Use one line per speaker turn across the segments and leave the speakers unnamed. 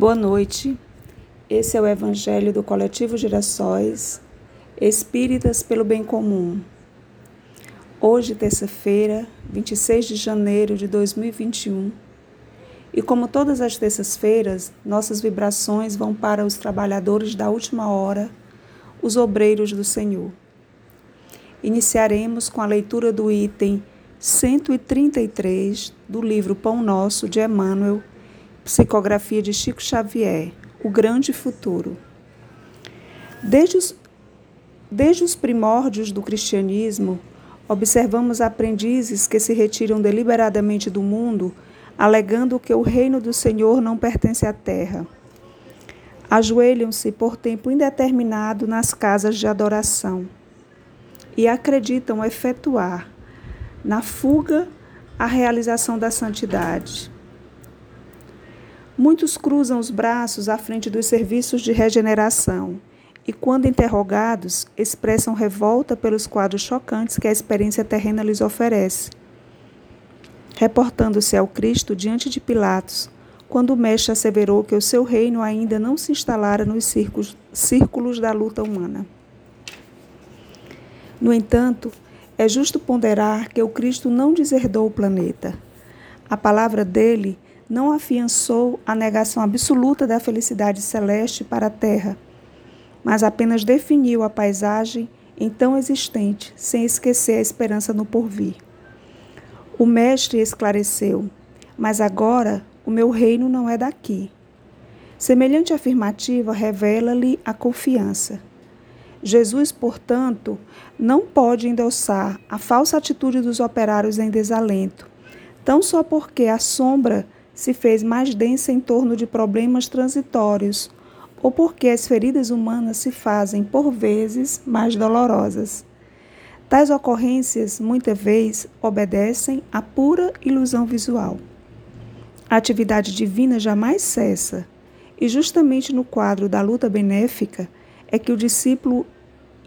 Boa noite. Esse é o Evangelho do Coletivo Girassóis, Espíritas pelo Bem Comum. Hoje, terça-feira, 26 de janeiro de 2021. E como todas as terças-feiras, nossas vibrações vão para os trabalhadores da última hora, os obreiros do Senhor. Iniciaremos com a leitura do item 133 do livro Pão Nosso de Emmanuel Psicografia de Chico Xavier, O Grande Futuro. Desde os, desde os primórdios do cristianismo, observamos aprendizes que se retiram deliberadamente do mundo, alegando que o reino do Senhor não pertence à terra. Ajoelham-se por tempo indeterminado nas casas de adoração e acreditam efetuar, na fuga, a realização da santidade. Muitos cruzam os braços à frente dos serviços de regeneração e, quando interrogados, expressam revolta pelos quadros chocantes que a experiência terrena lhes oferece. Reportando-se ao Cristo diante de Pilatos, quando o Mestre asseverou que o seu reino ainda não se instalara nos círculos, círculos da luta humana. No entanto, é justo ponderar que o Cristo não deserdou o planeta. A palavra dele não afiançou a negação absoluta da felicidade celeste para a terra, mas apenas definiu a paisagem então existente, sem esquecer a esperança no porvir. O Mestre esclareceu: Mas agora o meu reino não é daqui. Semelhante afirmativa revela-lhe a confiança. Jesus, portanto, não pode endossar a falsa atitude dos operários em desalento, tão só porque a sombra se fez mais densa em torno de problemas transitórios, ou porque as feridas humanas se fazem, por vezes, mais dolorosas. Tais ocorrências, muitas vezes, obedecem à pura ilusão visual. A atividade divina jamais cessa, e justamente no quadro da luta benéfica é que o discípulo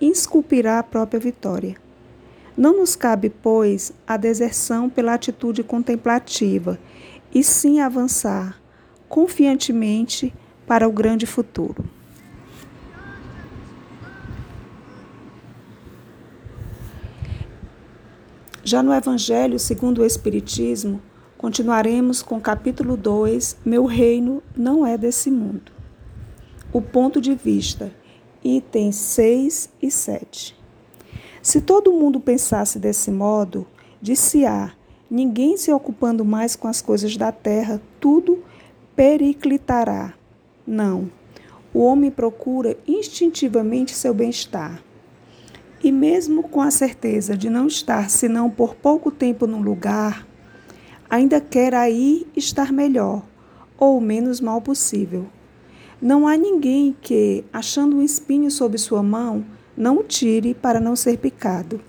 esculpirá a própria vitória. Não nos cabe, pois, a deserção pela atitude contemplativa e sim avançar confiantemente para o grande futuro. Já no Evangelho segundo o Espiritismo, continuaremos com o capítulo 2, Meu reino não é desse mundo. O ponto de vista, itens 6 e 7. Se todo mundo pensasse desse modo, disse-á ninguém se ocupando mais com as coisas da terra, tudo periclitará. Não. O homem procura instintivamente seu bem-estar. E mesmo com a certeza de não estar senão por pouco tempo num lugar, ainda quer aí estar melhor, ou o menos mal possível. Não há ninguém que, achando um espinho sob sua mão, não o tire para não ser picado.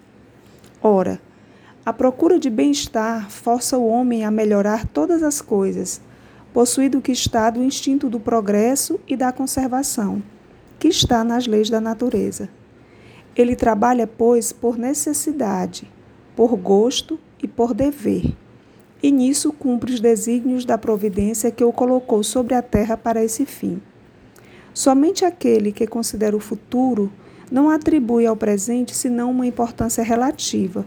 Ora, a procura de bem-estar força o homem a melhorar todas as coisas, possuído que está do instinto do progresso e da conservação, que está nas leis da natureza. Ele trabalha, pois, por necessidade, por gosto e por dever. E nisso cumpre os desígnios da providência que o colocou sobre a terra para esse fim. Somente aquele que considera o futuro não atribui ao presente senão uma importância relativa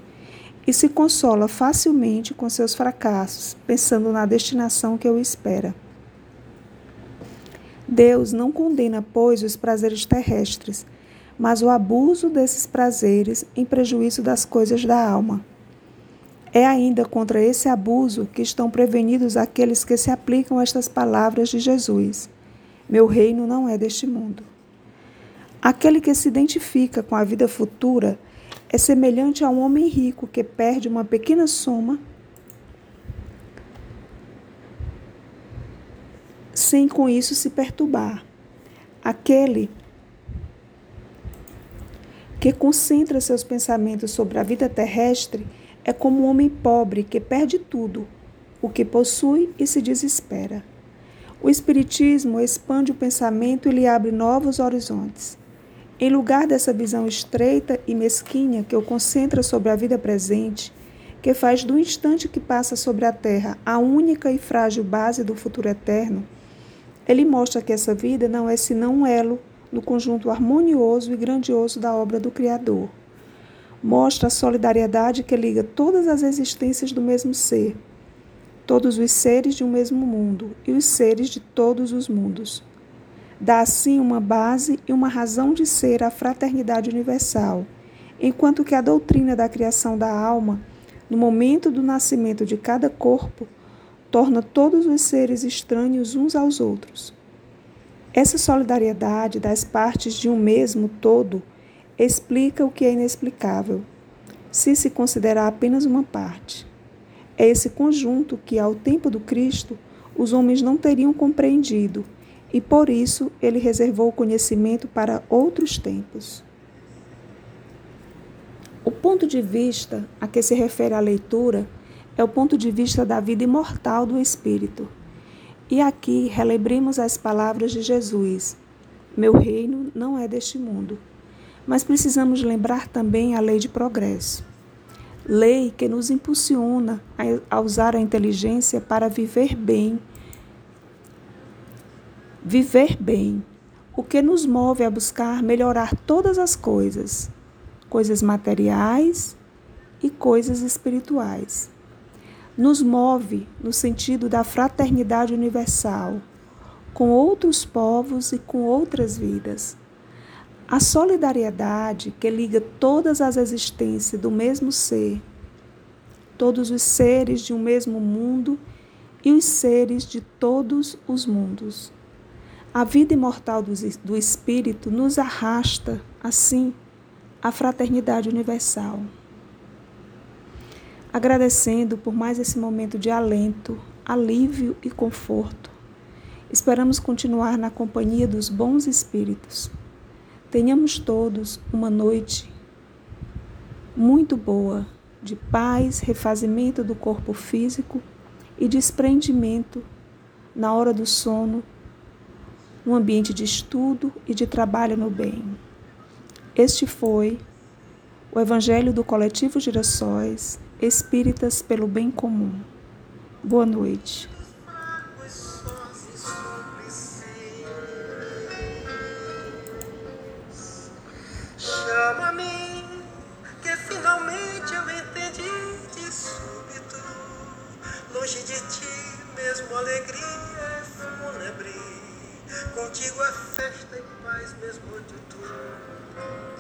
e se consola facilmente com seus fracassos, pensando na destinação que o espera. Deus não condena, pois, os prazeres terrestres, mas o abuso desses prazeres em prejuízo das coisas da alma. É ainda contra esse abuso que estão prevenidos aqueles que se aplicam a estas palavras de Jesus: Meu reino não é deste mundo. Aquele que se identifica com a vida futura é semelhante a um homem rico que perde uma pequena soma sem com isso se perturbar. Aquele que concentra seus pensamentos sobre a vida terrestre é como um homem pobre que perde tudo, o que possui e se desespera. O Espiritismo expande o pensamento e lhe abre novos horizontes. Em lugar dessa visão estreita e mesquinha que o concentra sobre a vida presente, que faz do instante que passa sobre a terra a única e frágil base do futuro eterno, Ele mostra que essa vida não é senão um elo no conjunto harmonioso e grandioso da obra do Criador. Mostra a solidariedade que liga todas as existências do mesmo ser, todos os seres de um mesmo mundo e os seres de todos os mundos. Dá assim uma base e uma razão de ser à fraternidade universal, enquanto que a doutrina da criação da alma, no momento do nascimento de cada corpo, torna todos os seres estranhos uns aos outros. Essa solidariedade das partes de um mesmo todo explica o que é inexplicável, se se considerar apenas uma parte. É esse conjunto que, ao tempo do Cristo, os homens não teriam compreendido, e por isso ele reservou o conhecimento para outros tempos. O ponto de vista a que se refere a leitura é o ponto de vista da vida imortal do Espírito. E aqui relembremos as palavras de Jesus: Meu reino não é deste mundo. Mas precisamos lembrar também a lei de progresso. Lei que nos impulsiona a usar a inteligência para viver bem. Viver bem, o que nos move a buscar melhorar todas as coisas, coisas materiais e coisas espirituais nos move no sentido da fraternidade universal, com outros povos e com outras vidas. A solidariedade que liga todas as existências do mesmo ser, todos os seres de um mesmo mundo e os seres de todos os mundos. A vida imortal do Espírito nos arrasta, assim, à fraternidade universal agradecendo por mais esse momento de alento, alívio e conforto. Esperamos continuar na companhia dos bons espíritos. Tenhamos todos uma noite muito boa de paz, refazimento do corpo físico e desprendimento na hora do sono, um ambiente de estudo e de trabalho no bem. Este foi o Evangelho do Coletivo Girassóis Espíritas pelo Bem Comum. Boa noite.
Chama-me, que finalmente eu entendi de súbito. Longe de ti, mesmo alegria. Contigo é festa e paz, mesmo de tudo.